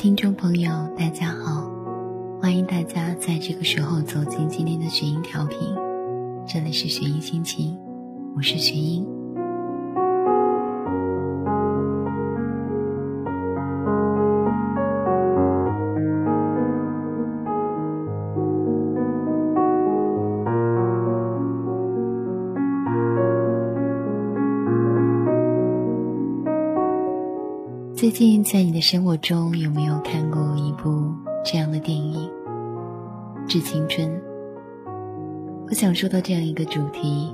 听众朋友，大家好，欢迎大家在这个时候走进今天的学音调频，这里是学音心情，我是学音。的生活中有没有看过一部这样的电影《致青春》？我想说到这样一个主题，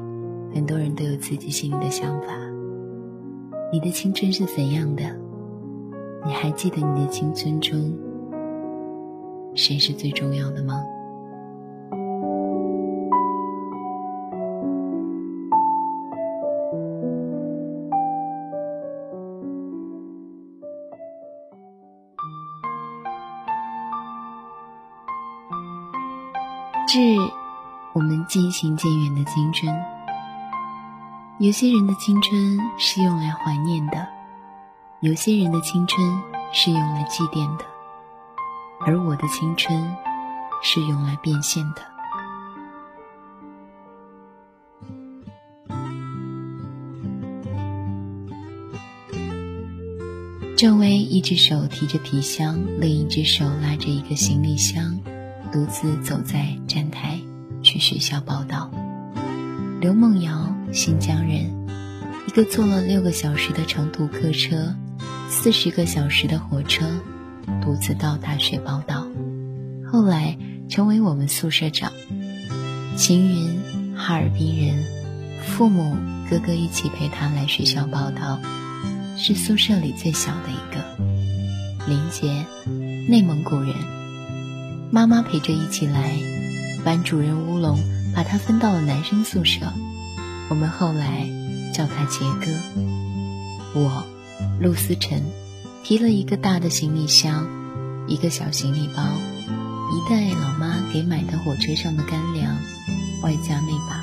很多人都有自己心里的想法。你的青春是怎样的？你还记得你的青春中谁是最重要的吗？行渐远的青春。有些人的青春是用来怀念的，有些人的青春是用来祭奠的，而我的青春是用来变现的。郑薇一只手提着皮箱，另一只手拉着一个行李箱。独自走在站台学校报道。刘梦瑶，新疆人，一个坐了六个小时的长途客车，四十个小时的火车，独自到大学报道。后来成为我们宿舍长。秦云，哈尔滨人，父母哥哥一起陪他来学校报道，是宿舍里最小的一个。林杰，内蒙古人。妈妈陪着一起来，班主任乌龙把他分到了男生宿舍，我们后来叫他杰哥。我，陆思辰，提了一个大的行李箱，一个小行李包，一袋老妈给买的火车上的干粮，外加那把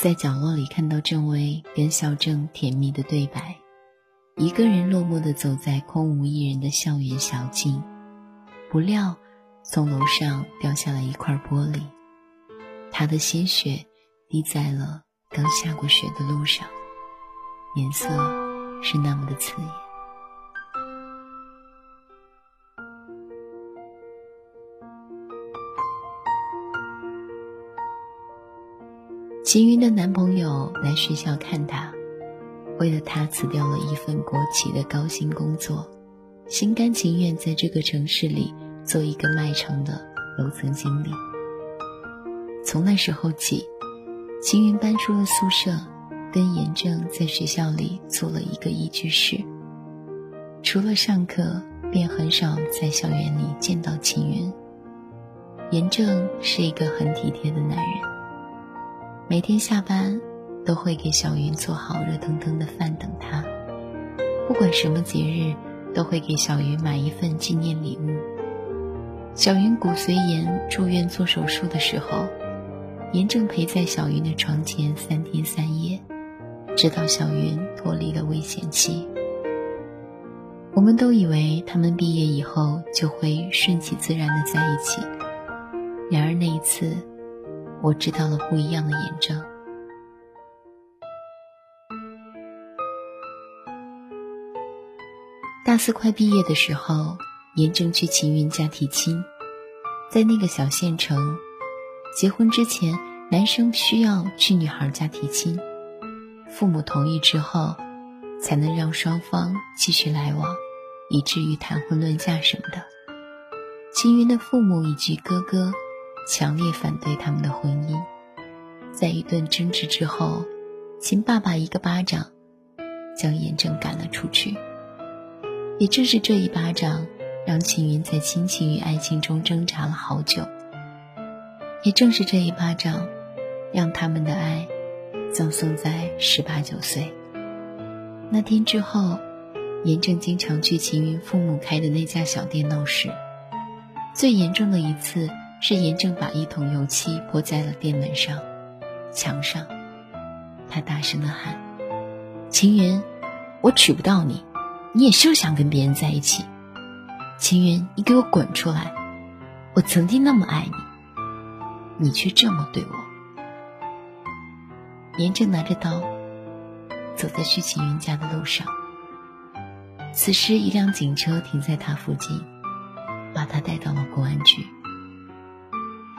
在角落里看到郑薇跟小郑甜蜜的对白，一个人落寞的走在空无一人的校园小径，不料从楼上掉下了一块玻璃，他的鲜血滴在了刚下过雪的路上，颜色是那么的刺眼。秦云的男朋友来学校看她，为了她辞掉了一份国企的高薪工作，心甘情愿在这个城市里做一个卖场的楼层经理。从那时候起，秦云搬出了宿舍，跟严正在学校里租了一个一居室。除了上课，便很少在校园里见到秦云。严正是一个很体贴的男人。每天下班，都会给小云做好热腾腾的饭等她。不管什么节日，都会给小云买一份纪念礼物。小云骨髓炎住院做手术的时候，严正陪在小云的床前三天三夜，直到小云脱离了危险期。我们都以为他们毕业以后就会顺其自然的在一起，然而那一次。我知道了不一样的严正。大四快毕业的时候，严正去秦云家提亲。在那个小县城，结婚之前，男生需要去女孩家提亲，父母同意之后，才能让双方继续来往，以至于谈婚论嫁什么的。秦云的父母以及哥哥。强烈反对他们的婚姻，在一顿争执之后，秦爸爸一个巴掌将严正赶了出去。也正是这一巴掌，让秦云在亲情与爱情中挣扎了好久。也正是这一巴掌，让他们的爱葬送在十八九岁那天之后。严正经常去秦云父母开的那家小店闹事，最严重的一次。是严正把一桶油漆泼在了店门上、墙上，他大声的喊：“秦云，我娶不到你，你也休想跟别人在一起。秦云，你给我滚出来！我曾经那么爱你，你却这么对我。”严正拿着刀，走在去秦云家的路上。此时，一辆警车停在他附近，把他带到了公安局。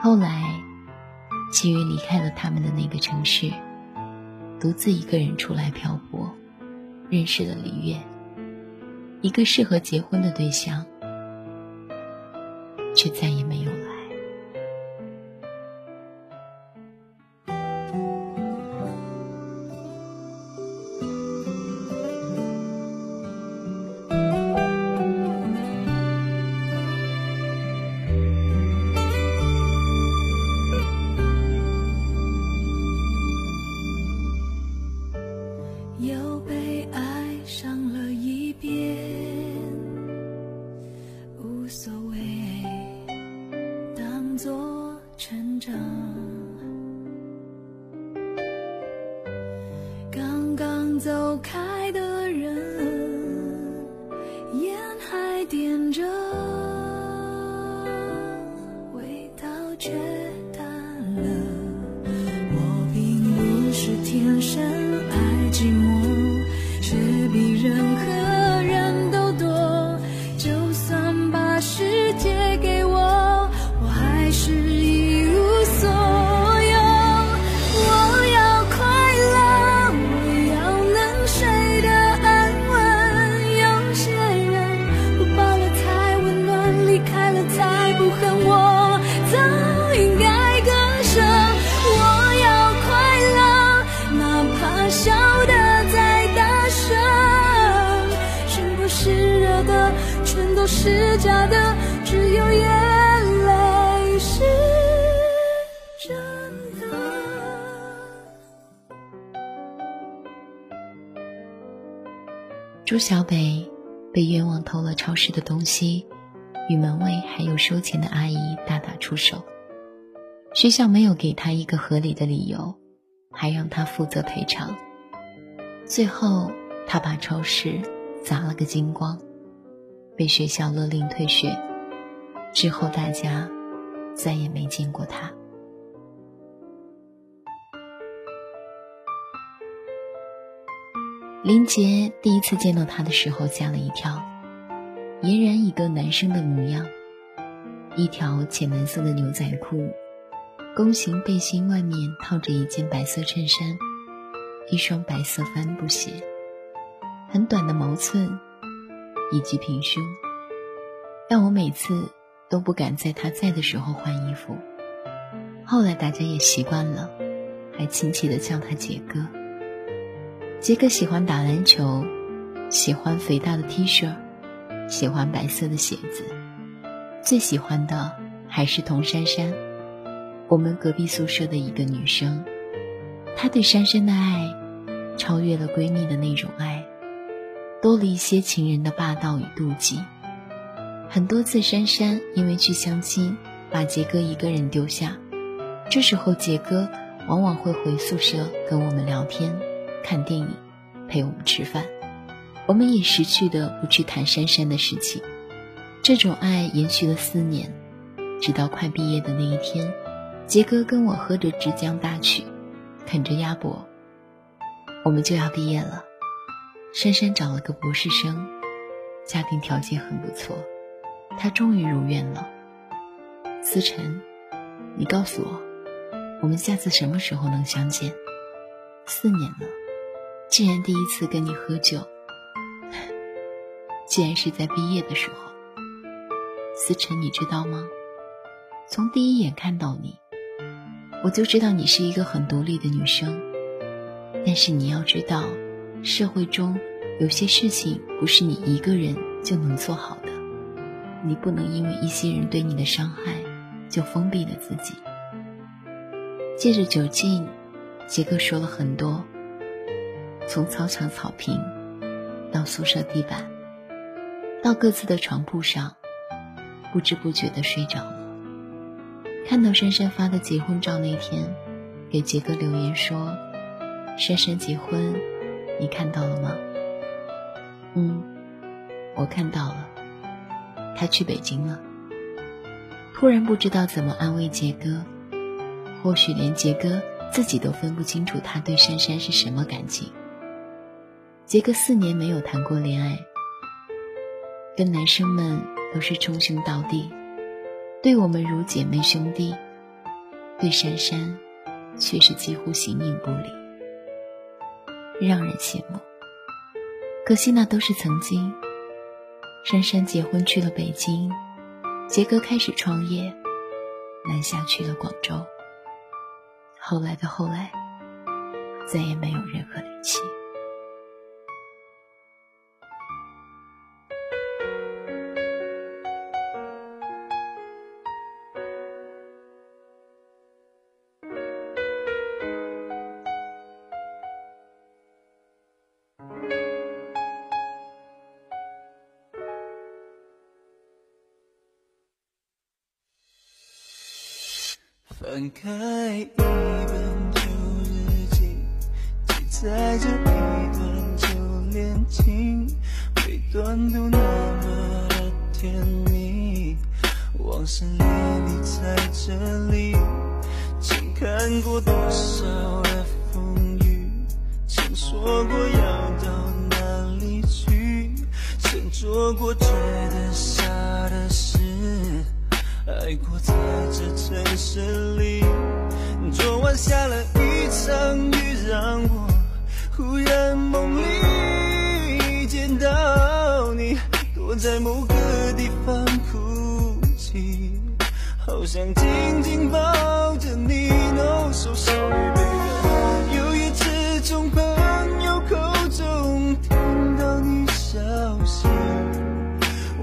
后来，齐云离开了他们的那个城市，独自一个人出来漂泊，认识了李月，一个适合结婚的对象，却再也没有了。是假的，只有眼泪是真的。朱小北被冤枉偷了超市的东西，与门卫还有收钱的阿姨大打出手。学校没有给他一个合理的理由，还让他负责赔偿。最后，他把超市砸了个精光。被学校勒令退学，之后大家再也没见过他。林杰第一次见到他的时候吓了一跳，俨然一个男生的模样，一条浅蓝色的牛仔裤，弓形背心外面套着一件白色衬衫，一双白色帆布鞋，很短的毛寸，以及平胸，但我每次都不敢在他在的时候换衣服。后来大家也习惯了，还亲切的叫他杰哥。杰哥喜欢打篮球，喜欢肥大的 T 恤，喜欢白色的鞋子，最喜欢的还是童珊珊。我们隔壁宿舍的一个女生，她对珊珊的爱，超越了闺蜜的那种爱，多了一些情人的霸道与妒忌。很多次，珊珊因为去相亲，把杰哥一个人丢下，这时候杰哥往往会回宿舍跟我们聊天、看电影，陪我们吃饭。我们也识趣的不去谈珊珊的事情。这种爱延续了四年，直到快毕业的那一天。杰哥跟我喝着枝江大曲，啃着鸭脖，我们就要毕业了。珊珊找了个博士生，家庭条件很不错，她终于如愿了。思辰，你告诉我，我们下次什么时候能相见？四年了，既然第一次跟你喝酒，既然是在毕业的时候，思辰，你知道吗？从第一眼看到你。我就知道你是一个很独立的女生，但是你要知道，社会中有些事情不是你一个人就能做好的，你不能因为一些人对你的伤害就封闭了自己。借着酒劲，杰克说了很多，从操场草坪到宿舍地板，到各自的床铺上，不知不觉的睡着了。看到珊珊发的结婚照那天，给杰哥留言说：“珊珊结婚，你看到了吗？”“嗯，我看到了。他去北京了。”突然不知道怎么安慰杰哥，或许连杰哥自己都分不清楚他对珊珊是什么感情。杰哥四年没有谈过恋爱，跟男生们都是称兄道弟。对我们如姐妹兄弟，对珊珊却是几乎形影不离，让人羡慕。可惜那都是曾经。珊珊结婚去了北京，杰哥开始创业，南下去了广州。后来的后来，再也没有任何联系。翻开一本旧日记，记载着一段旧恋情，每段都那么的甜蜜。往事历历在这里，曾看过多少的风雨，曾说过要到哪里去，曾做过觉得傻的事。爱过在这城市里，昨晚下了一场雨，让我忽然梦里见到你，躲在某个地方哭泣，好想紧紧抱着你。No so sorry baby，有一次从朋友口中听到你消息，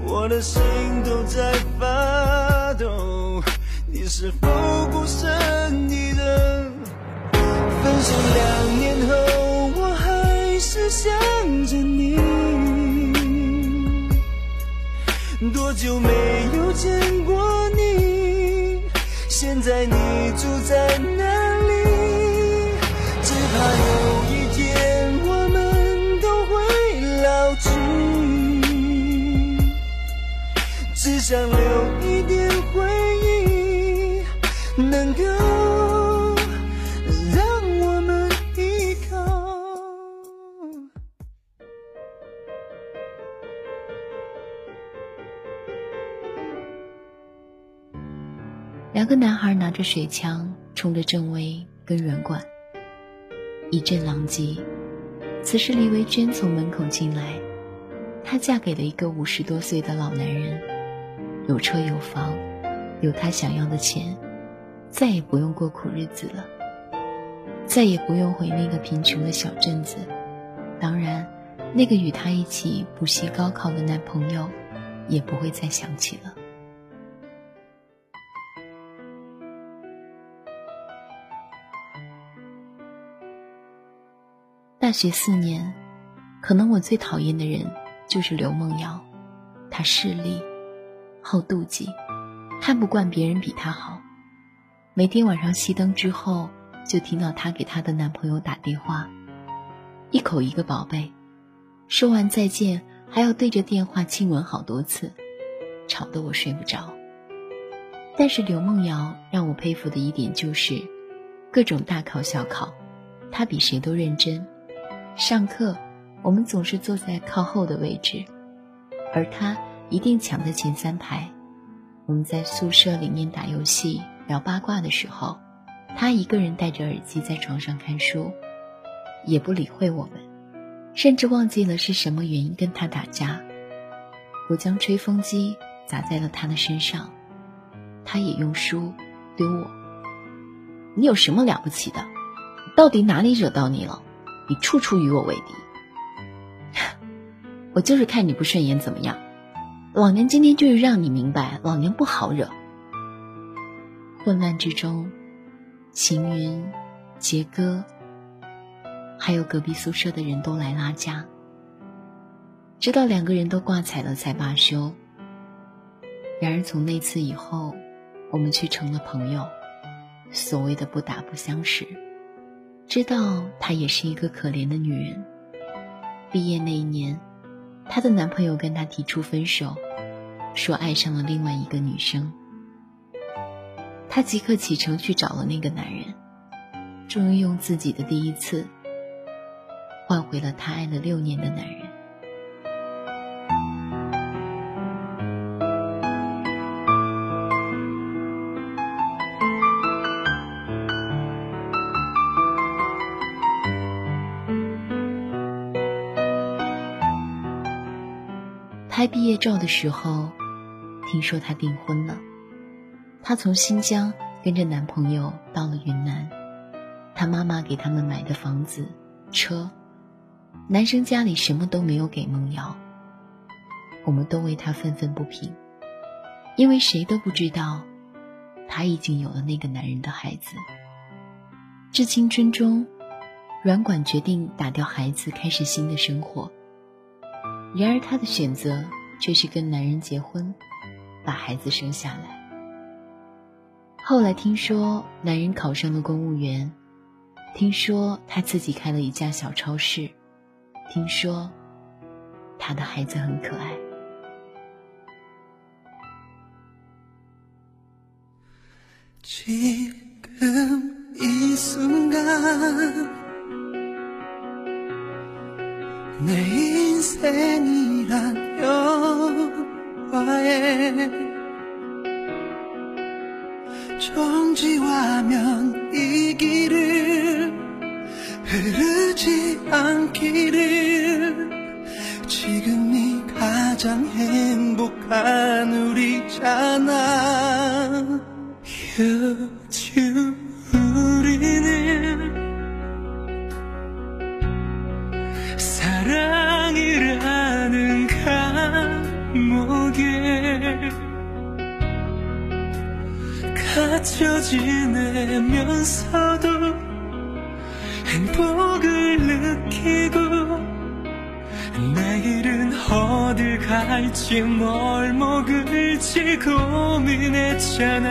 我的心都在。你是否不舍你的？分手两年后，我还是想着你。多久没有见过你？现在你住在哪里？只怕有一天我们都会老去，只想留一个男孩拿着水枪，冲着郑薇跟软管。一阵狼藉。此时李维娟从门口进来，她嫁给了一个五十多岁的老男人，有车有房，有她想要的钱，再也不用过苦日子了，再也不用回那个贫穷的小镇子。当然，那个与她一起补习高考的男朋友，也不会再想起了。大学四年，可能我最讨厌的人就是刘梦瑶。她势利，好妒忌，看不惯别人比她好。每天晚上熄灯之后，就听到她给她的男朋友打电话，一口一个宝贝，说完再见还要对着电话亲吻好多次，吵得我睡不着。但是刘梦瑶让我佩服的一点就是，各种大考小考，她比谁都认真。上课，我们总是坐在靠后的位置，而他一定抢在前三排。我们在宿舍里面打游戏、聊八卦的时候，他一个人戴着耳机在床上看书，也不理会我们，甚至忘记了是什么原因跟他打架。我将吹风机砸在了他的身上，他也用书丢我。你有什么了不起的？到底哪里惹到你了？你处处与我为敌，我就是看你不顺眼，怎么样？老娘今天就是让你明白，老娘不好惹。混乱之中，秦云、杰哥，还有隔壁宿舍的人都来拉架，直到两个人都挂彩了才罢休。然而从那次以后，我们却成了朋友，所谓的不打不相识。知道她也是一个可怜的女人。毕业那一年，她的男朋友跟她提出分手，说爱上了另外一个女生。她即刻启程去找了那个男人，终于用自己的第一次，换回了她爱了六年的男人。拍毕业照的时候，听说她订婚了。她从新疆跟着男朋友到了云南，她妈妈给他们买的房子、车，男生家里什么都没有给梦瑶。我们都为她愤愤不平，因为谁都不知道，她已经有了那个男人的孩子。致青春中，软管决定打掉孩子，开始新的生活。然而，她的选择却是跟男人结婚，把孩子生下来。后来听说男人考上了公务员，听说他自己开了一家小超市，听说他的孩子很可爱。내 인생이란 영화에 정지화면 이 길을 흐르지 않기를. 지금이 가장 행복한 우리잖아 지내면서도 행복을 느끼고 내일은 어딜 갈지 뭘 먹을지 고민했잖아.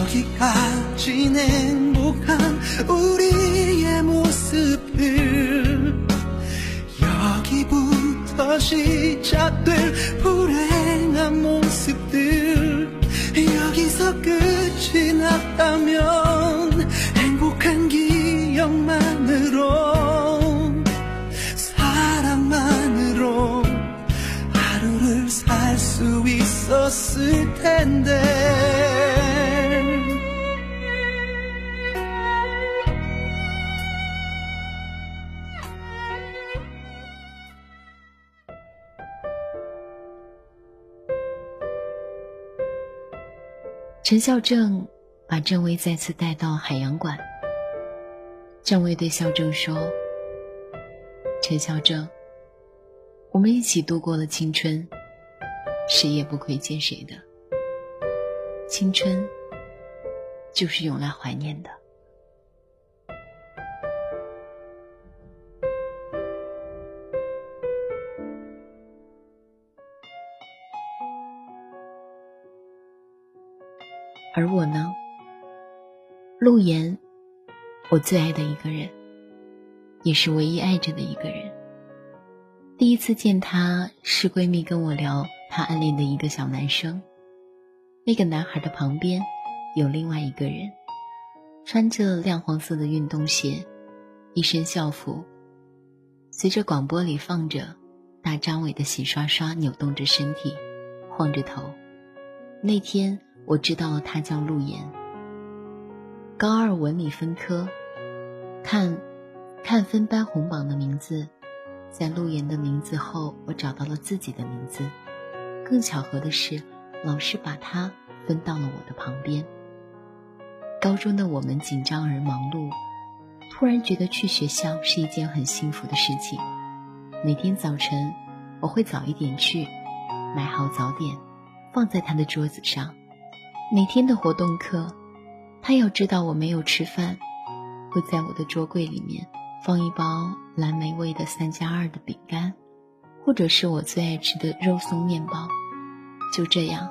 여기까지 행복한 우리의 모습을 여기부터 시작될 陈孝正把郑薇再次带到海洋馆。郑薇对孝正说：“陈孝正，我们一起度过了青春，谁也不亏欠谁的。青春就是用来怀念的。”而我呢，陆岩，我最爱的一个人，也是唯一爱着的一个人。第一次见他，是闺蜜跟我聊她暗恋的一个小男生。那个男孩的旁边，有另外一个人，穿着亮黄色的运动鞋，一身校服。随着广播里放着大张伟的《洗刷刷》，扭动着身体，晃着头。那天。我知道他叫陆岩。高二文理分科，看，看分班红榜的名字，在陆岩的名字后，我找到了自己的名字。更巧合的是，老师把他分到了我的旁边。高中的我们紧张而忙碌，突然觉得去学校是一件很幸福的事情。每天早晨，我会早一点去，买好早点，放在他的桌子上。每天的活动课，他要知道我没有吃饭，会在我的桌柜里面放一包蓝莓味的三加二的饼干，或者是我最爱吃的肉松面包。就这样，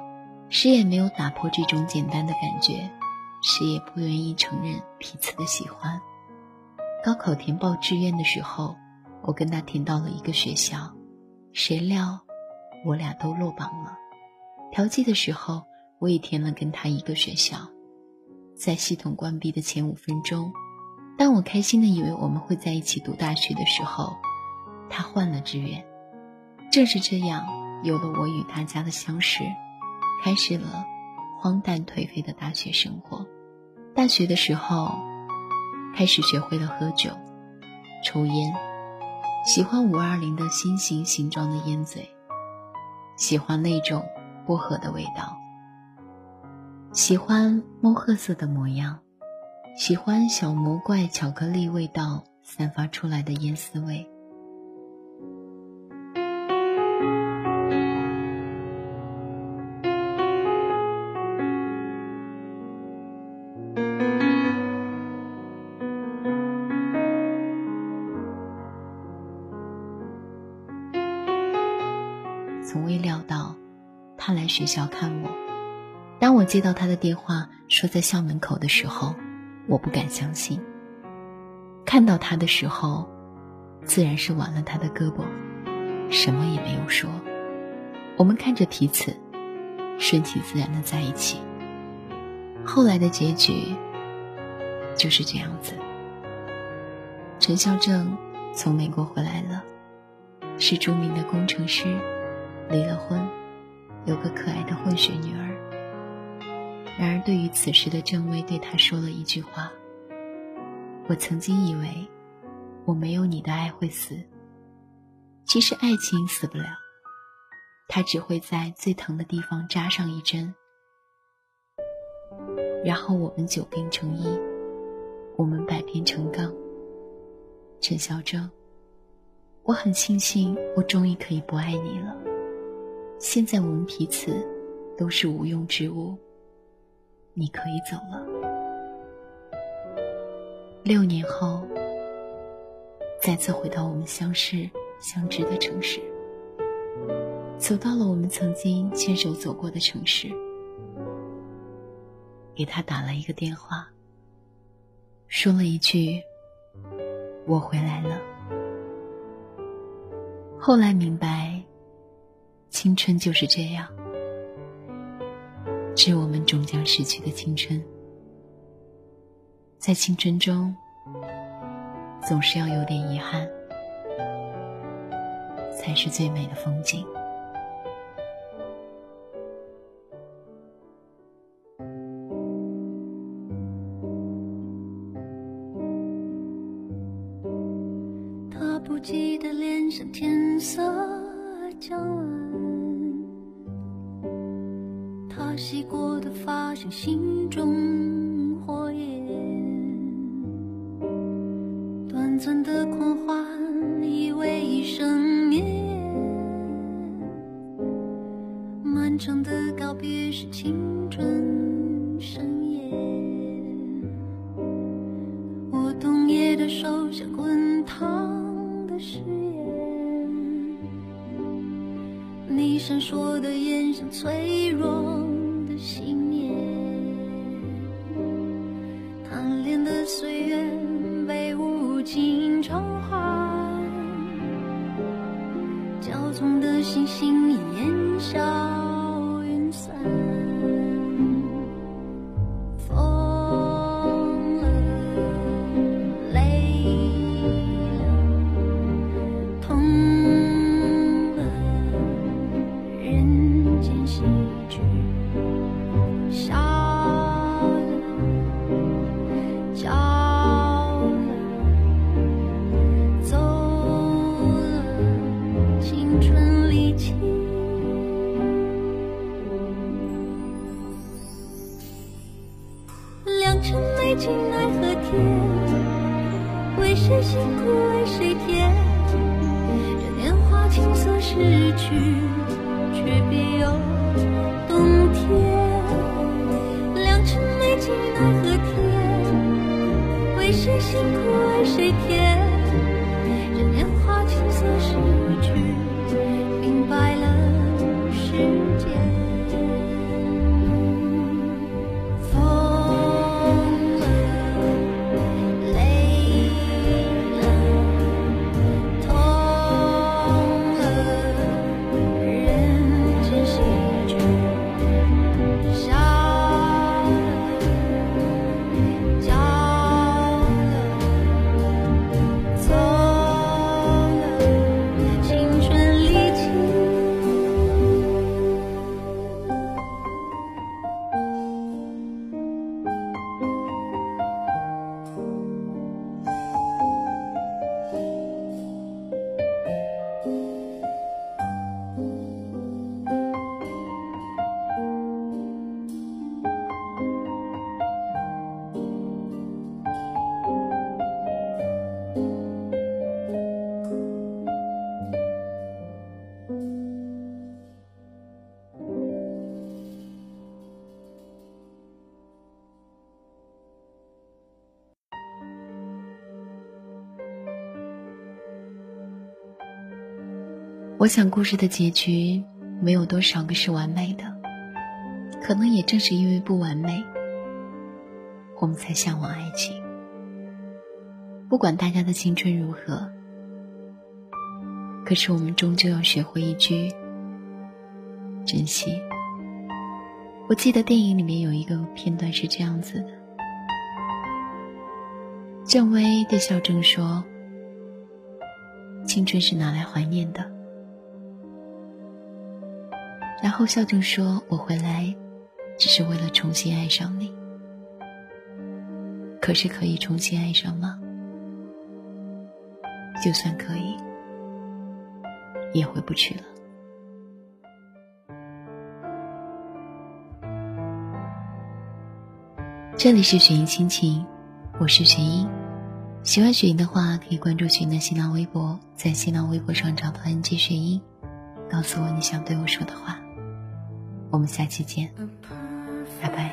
谁也没有打破这种简单的感觉，谁也不愿意承认彼此的喜欢。高考填报志愿的时候，我跟他填到了一个学校，谁料我俩都落榜了。调剂的时候。我也填了跟他一个学校，在系统关闭的前五分钟，当我开心的以为我们会在一起读大学的时候，他换了志愿。正是这样，有了我与大家的相识，开始了荒诞颓废的大学生活。大学的时候，开始学会了喝酒、抽烟，喜欢五二零的心形形状的烟嘴，喜欢那种薄荷的味道。喜欢墨褐色的模样，喜欢小魔怪巧克力味道散发出来的烟丝味。从未料到，他来学校看我。当我接到他的电话，说在校门口的时候，我不敢相信。看到他的时候，自然是挽了他的胳膊，什么也没有说。我们看着彼此，顺其自然的在一起。后来的结局就是这样子。陈孝正从美国回来了，是著名的工程师，离了婚，有个可爱的混血女儿。然而，对于此时的郑薇，对他说了一句话：“我曾经以为，我没有你的爱会死。其实爱情死不了，它只会在最疼的地方扎上一针，然后我们久病成医，我们百病成钢。”陈小正，我很庆幸，我终于可以不爱你了。现在我们彼此都是无用之物。你可以走了。六年后，再次回到我们相识相知的城市，走到了我们曾经牵手走过的城市，给他打了一个电话，说了一句：“我回来了。”后来明白，青春就是这样。致我们终将逝去的青春，在青春中，总是要有点遗憾，才是最美的风景。焦灼的星星已燃烧。我想，故事的结局没有多少个是完美的，可能也正是因为不完美，我们才向往爱情。不管大家的青春如何，可是我们终究要学会一句珍惜。我记得电影里面有一个片段是这样子的：郑薇对孝正说：“青春是拿来怀念的。”然后笑着说：“我回来，只是为了重新爱上你。可是可以重新爱上吗？就算可以，也回不去了。”这里是雪莹心情，我是雪莹。喜欢雪莹的话，可以关注雪莹的新浪微博，在新浪微博上找到 NG 雪莹，告诉我你想对我说的话。我们下期见，拜拜。